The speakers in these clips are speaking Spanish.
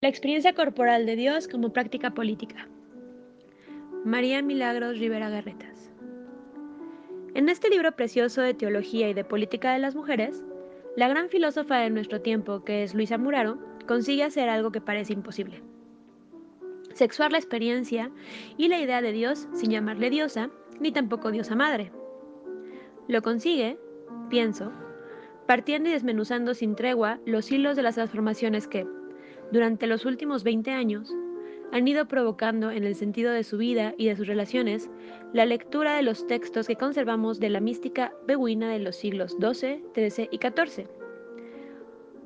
La experiencia corporal de Dios como práctica política. María Milagros Rivera Garretas. En este libro precioso de teología y de política de las mujeres, la gran filósofa de nuestro tiempo, que es Luisa Muraro, consigue hacer algo que parece imposible. Sexuar la experiencia y la idea de Dios sin llamarle diosa, ni tampoco diosa madre. Lo consigue, pienso, partiendo y desmenuzando sin tregua los hilos de las transformaciones que, durante los últimos 20 años, han ido provocando en el sentido de su vida y de sus relaciones la lectura de los textos que conservamos de la mística beguina de los siglos XII, XIII y XIV,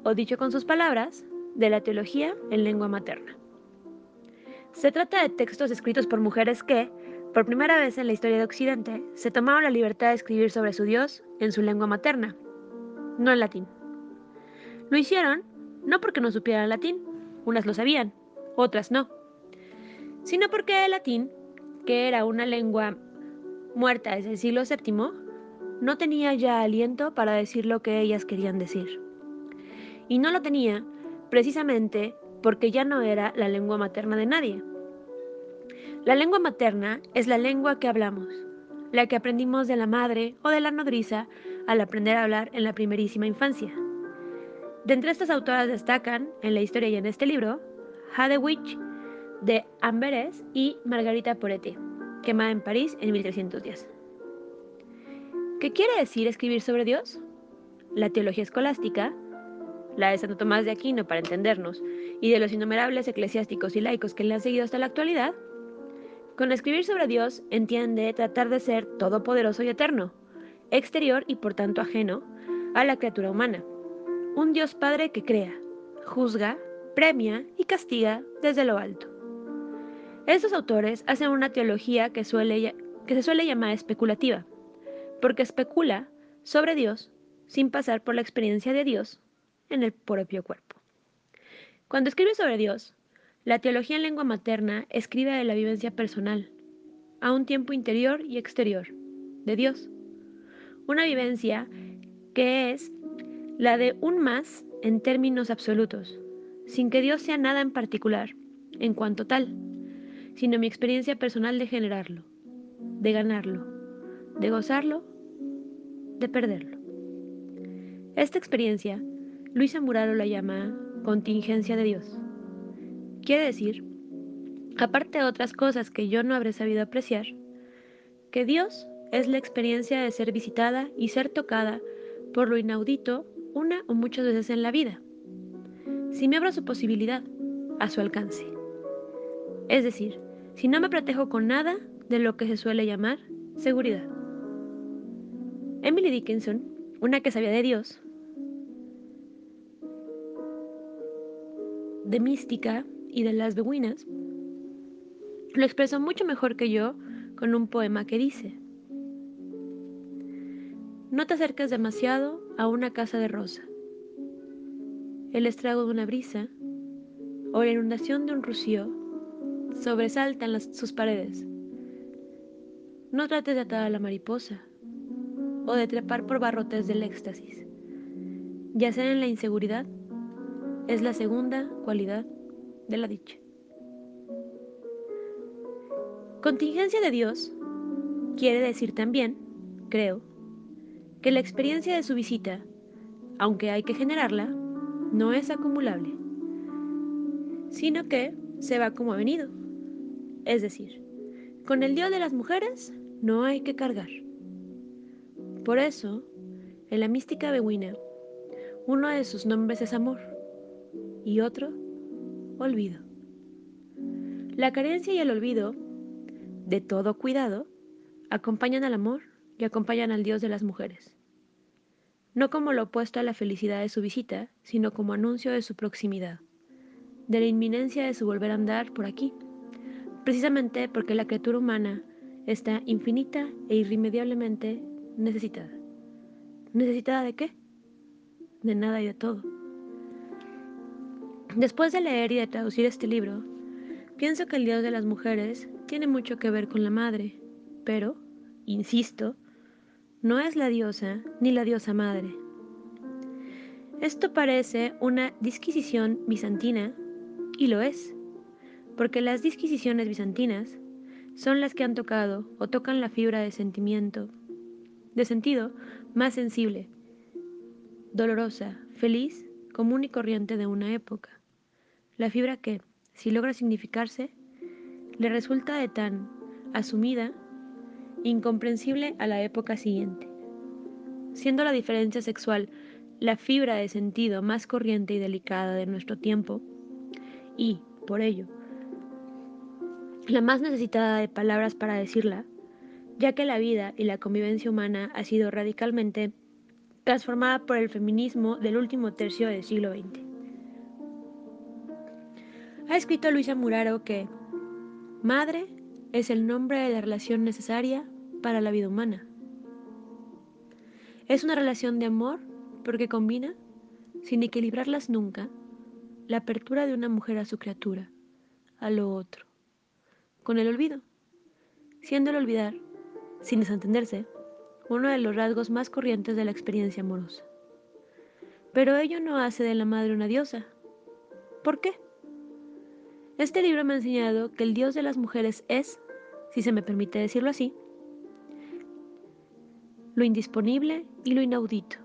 o dicho con sus palabras, de la teología en lengua materna. Se trata de textos escritos por mujeres que, por primera vez en la historia de Occidente, se tomaron la libertad de escribir sobre su Dios en su lengua materna, no en latín. Lo hicieron no porque no supieran latín, unas lo sabían, otras no, sino porque el latín, que era una lengua muerta desde el siglo VII, no tenía ya aliento para decir lo que ellas querían decir. Y no lo tenía precisamente porque ya no era la lengua materna de nadie. La lengua materna es la lengua que hablamos, la que aprendimos de la madre o de la nodriza al aprender a hablar en la primerísima infancia. De entre estas autoras destacan, en la historia y en este libro, Hadewich de Amberes y Margarita Poretti, quemada en París en 1310. ¿Qué quiere decir escribir sobre Dios? La teología escolástica, la de Santo Tomás de Aquino para entendernos, y de los innumerables eclesiásticos y laicos que le han seguido hasta la actualidad, con escribir sobre Dios entiende tratar de ser todopoderoso y eterno, exterior y por tanto ajeno a la criatura humana un Dios Padre que crea, juzga, premia y castiga desde lo alto. Estos autores hacen una teología que, se suele llamar especulativa, porque especula sobre Dios sin pasar por la experiencia de Dios en el propio cuerpo. Cuando escribe sobre Dios, la teología en lengua materna escribe de la vivencia personal, a un tiempo interior y exterior, de Dios. Una vivencia que es la de un más en términos absolutos, sin que Dios sea nada en particular, en cuanto tal, sino mi experiencia personal de generarlo, de ganarlo, de gozarlo, de perderlo. Esta experiencia, Luisa Muraro la llama contingencia de Dios. Quiere decir, aparte de otras cosas que yo no habré sabido apreciar, que Dios es la experiencia de ser visitada y ser tocada por lo inaudito una o muchas veces en la vida, si me abro su posibilidad, a su alcance. Es decir, si no me protejo con nada de lo que se suele llamar seguridad. Emily Dickinson, una que sabía de Dios, de mística y de las beguinas, lo expresó mucho mejor que yo con un poema que dice, no te acerques demasiado a una casa de rosa. El estrago de una brisa o la inundación de un rocío sobresaltan sus paredes. No trates de atar a la mariposa o de trepar por barrotes del éxtasis. Yacer en la inseguridad es la segunda cualidad de la dicha. Contingencia de Dios quiere decir también, creo, que la experiencia de su visita, aunque hay que generarla, no es acumulable, sino que se va como ha venido. Es decir, con el Dios de las mujeres no hay que cargar. Por eso, en la mística beguina, uno de sus nombres es amor y otro, olvido. La carencia y el olvido, de todo cuidado, acompañan al amor y acompañan al Dios de las mujeres. No como lo opuesto a la felicidad de su visita, sino como anuncio de su proximidad, de la inminencia de su volver a andar por aquí, precisamente porque la criatura humana está infinita e irremediablemente necesitada. ¿Necesitada de qué? De nada y de todo. Después de leer y de traducir este libro, pienso que el Dios de las mujeres tiene mucho que ver con la madre, pero, insisto, no es la diosa ni la diosa madre. Esto parece una disquisición bizantina Y lo es, porque las disquisiciones bizantinas son las que han tocado o tocan la fibra de sentimiento, de sentido más sensible, dolorosa, feliz, común y corriente de una época. La fibra que, si logra significarse, le resulta de tan asumida, incomprensible a la época siguiente. Siendo la diferencia sexual la fibra de sentido más corriente y delicada de nuestro tiempo, y, por ello, la más necesitada de palabras para decirla, ya que la vida y la convivencia humana ha sido radicalmente transformada por el feminismo del último tercio del siglo XX. Ha escrito Luisa Muraro que madre es el nombre de la relación necesaria para la vida humana. Es una relación de amor porque combina, sin equilibrarlas nunca, la apertura de una mujer a su criatura, a lo otro, con el olvido, siendo el olvidar, sin desentenderse, uno de los rasgos más corrientes de la experiencia amorosa. Pero ello no hace de la madre una diosa. ¿Por qué? Este libro me ha enseñado que el dios de las mujeres es, si se me permite decirlo así, lo indisponible y lo inaudito,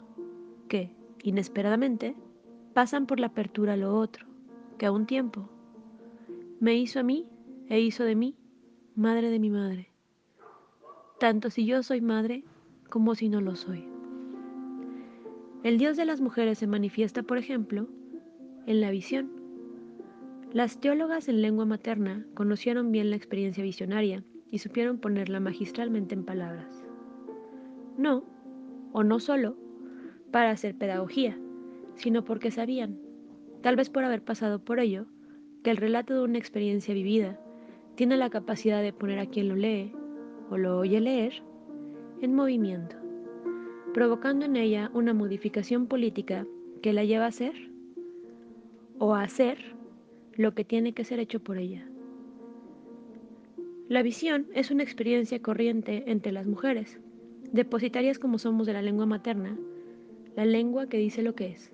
que, inesperadamente, pasan por la apertura a lo otro, que a un tiempo me hizo a mí e hizo de mí madre de mi madre, tanto si yo soy madre como si no lo soy. El Dios de las mujeres se manifiesta, por ejemplo, en la visión. Las teólogas en lengua materna conocieron bien la experiencia visionaria y supieron ponerla magistralmente en palabras. No, o no solo, para hacer pedagogía, sino porque sabían, tal vez por haber pasado por ello, que el relato de una experiencia vivida tiene la capacidad de poner a quien lo lee o lo oye leer en movimiento, provocando en ella una modificación política que la lleva a ser o a hacer lo que tiene que ser hecho por ella. La visión es una experiencia corriente entre las mujeres, depositarias como somos de la lengua materna, la lengua que dice lo que es.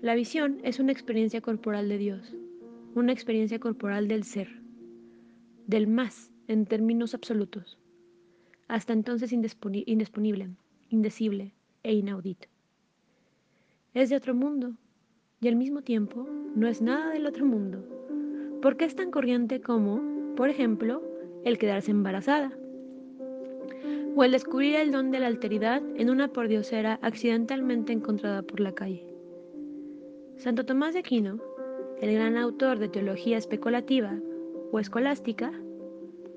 La visión es una experiencia corporal de Dios, una experiencia corporal del ser, del más en términos absolutos hasta entonces indisponible, indecible e inaudito. Es de otro mundo y al mismo tiempo no es nada del otro mundo, porque es tan corriente como, por ejemplo, el quedarse embarazada o el descubrir el don de la alteridad en una pordiosera accidentalmente encontrada por la calle. Santo Tomás de Aquino, el gran autor de teología especulativa o escolástica,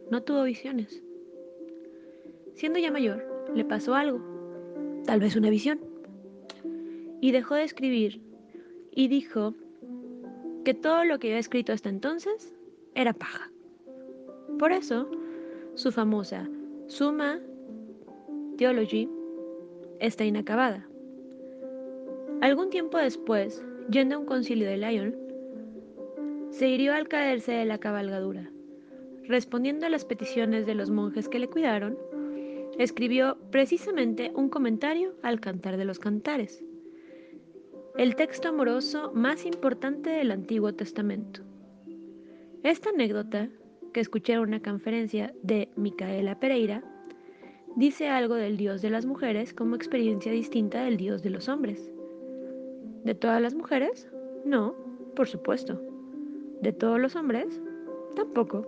no tuvo visiones. Siendo ya mayor, le pasó algo, tal vez una visión, y dejó de escribir y dijo que todo lo que había escrito hasta entonces era paja. Por eso, su famosa Summa Theology está inacabada. Algún tiempo después, yendo a un concilio de Lyon, se hirió al caerse de la cabalgadura. Respondiendo a las peticiones de los monjes que le cuidaron, escribió precisamente un comentario al Cantar de los Cantares, el texto amoroso más importante del Antiguo Testamento. Esta anécdota, que escuché en una conferencia de Micaela Pereira, dice algo del Dios de las mujeres como experiencia distinta del Dios de los hombres. ¿De todas las mujeres? No, por supuesto. ¿De todos los hombres? Tampoco.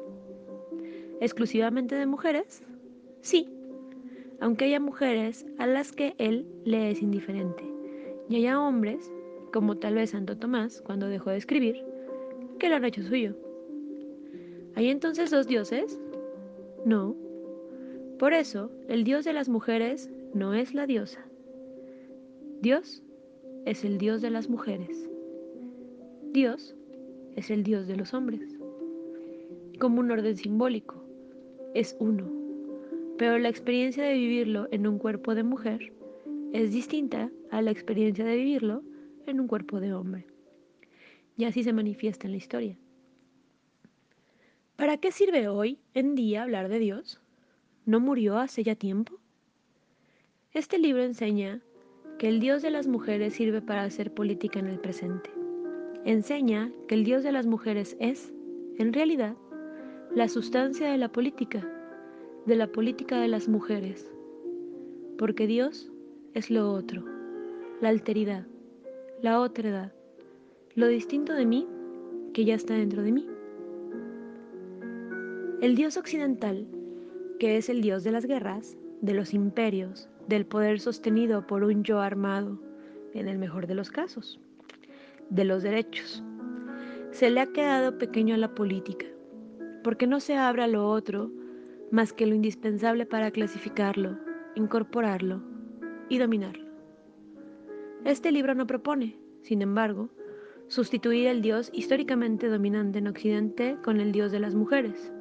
¿Exclusivamente de mujeres? Sí aunque haya mujeres a las que él le es indiferente, y haya hombres, como tal vez Santo Tomás cuando dejó de escribir, que lo han hecho suyo. ¿Hay entonces dos dioses? No. Por eso, el dios de las mujeres no es la diosa. Dios es el dios de las mujeres. Dios es el dios de los hombres. Como un orden simbólico, es uno pero la experiencia de vivirlo en un cuerpo de mujer es distinta a la experiencia de vivirlo en un cuerpo de hombre. Y así se manifiesta en la historia. ¿Para qué sirve hoy en día hablar de Dios? ¿No murió hace ya tiempo? Este libro enseña que el Dios de las mujeres sirve para hacer política en el presente enseña que el Dios de las mujeres es, en realidad, la sustancia de la política, de la política de las mujeres, porque Dios es lo otro, la alteridad, la otredad, lo distinto de mí que ya está dentro de mí. El Dios occidental, que es el Dios de las guerras, de los imperios, del poder sostenido por un yo armado, en el mejor de los casos, de los derechos. Se le ha quedado pequeño a la política, porque no se abra lo otro más que lo indispensable para clasificarlo, incorporarlo y dominarlo. Este libro no propone, sin embargo, sustituir el Dios históricamente dominante en Occidente con el Dios de las mujeres.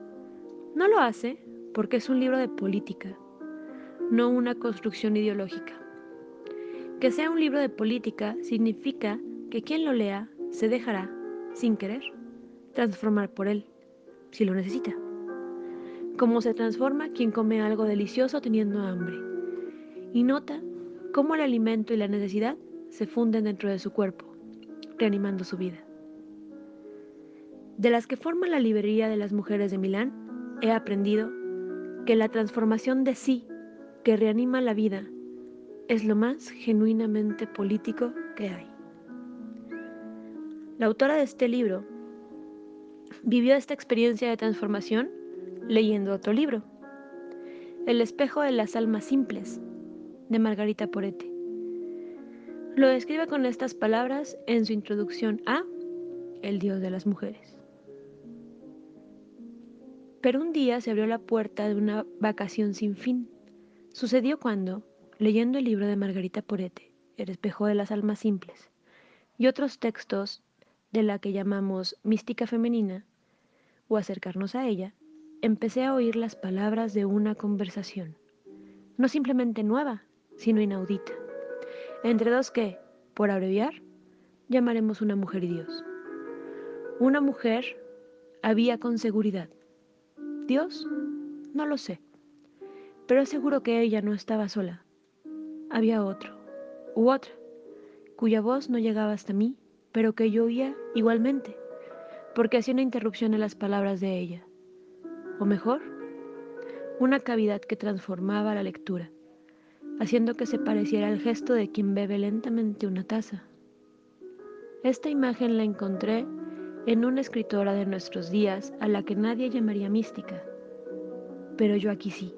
No lo hace porque es un libro de política, no una construcción ideológica. Que sea un libro de política significa que quien lo lea se dejará, sin querer, transformar por él, si lo necesita. Como se transforma quien come algo delicioso teniendo hambre y nota cómo el alimento y la necesidad se funden dentro de su cuerpo, reanimando su vida. De las que forman la librería de las mujeres de Milán, he aprendido que la transformación de sí que reanima la vida es lo más genuinamente político que hay. La autora de este libro vivió esta experiencia de transformación leyendo otro libro, El espejo de las almas simples, de Margarita Porete. Lo describe con estas palabras en su introducción a El Dios de las Mujeres. Pero un día se abrió la puerta de una vacación sin fin. Sucedió cuando, leyendo el libro de Margarita Porete, El espejo de las almas simples, y otros textos de la que llamamos mística femenina, o acercarnos a ella, empecé a oír las palabras de una conversación, no simplemente nueva, sino inaudita entre dos que, por abreviar, llamaremos una mujer y Dios. Una mujer había con seguridad. Dios, no lo sé, pero seguro que ella no estaba sola. Había otro, u otra, cuya voz no llegaba hasta mí, pero que yo oía igualmente, porque hacía una interrupción en las palabras de ella. O mejor, una cavidad que transformaba la lectura haciendo que se pareciera al gesto de quien bebe lentamente una taza. Esta imagen la encontré en una escritora de nuestros días a la que nadie llamaría mística, pero yo aquí sí.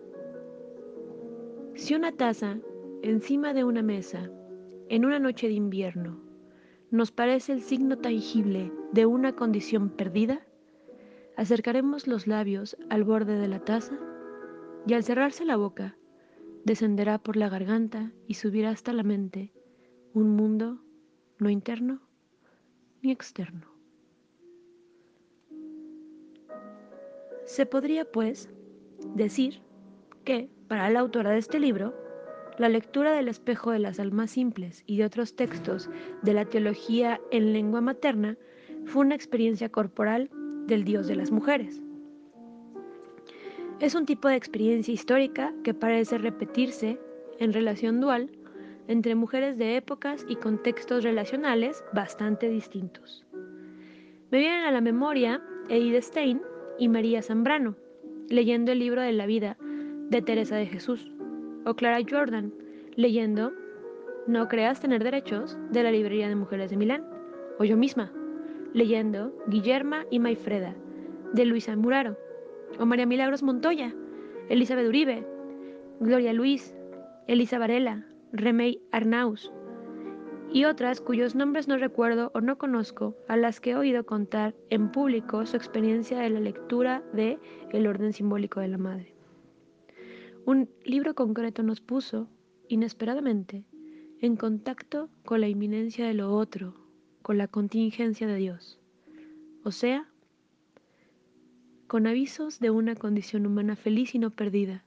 Si una taza encima de una mesa, en una noche de invierno, nos parece el signo tangible de una condición perdida, acercaremos los labios al borde de la taza y al cerrarse la boca, descenderá por la garganta y subirá hasta la mente un mundo no interno ni externo. Se podría, pues, decir que, para la autora de este libro, la lectura del espejo de las almas simples y de otros textos de la teología en lengua materna fue una experiencia corporal del Dios de las mujeres. Es un tipo de experiencia histórica que parece repetirse en relación dual entre mujeres de épocas y contextos relacionales bastante distintos. Me vienen a la memoria Edith Stein y María Zambrano, leyendo el libro de la vida de Teresa de Jesús, o Clara Jordan, leyendo No creas tener derechos de la librería de mujeres de Milán, o yo misma, leyendo Guillerma y Maifreda, de Luisa Muraro o María Milagros Montoya, Elizabeth Uribe, Gloria Luis, Elisa Varela, Remey Arnaus y otras cuyos nombres no recuerdo o no conozco, a las que he oído contar en público su experiencia de la lectura de El orden simbólico de la madre. Un libro concreto nos puso, inesperadamente, en contacto con la inminencia de lo otro, con la contingencia de Dios, o sea, con avisos de una condición humana feliz y no perdida,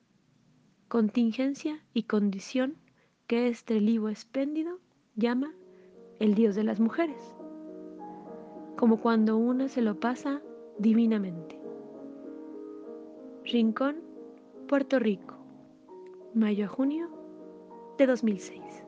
contingencia y condición que este libro espléndido llama el Dios de las mujeres, como cuando una se lo pasa divinamente. Rincón, Puerto Rico, mayo a junio de 2006.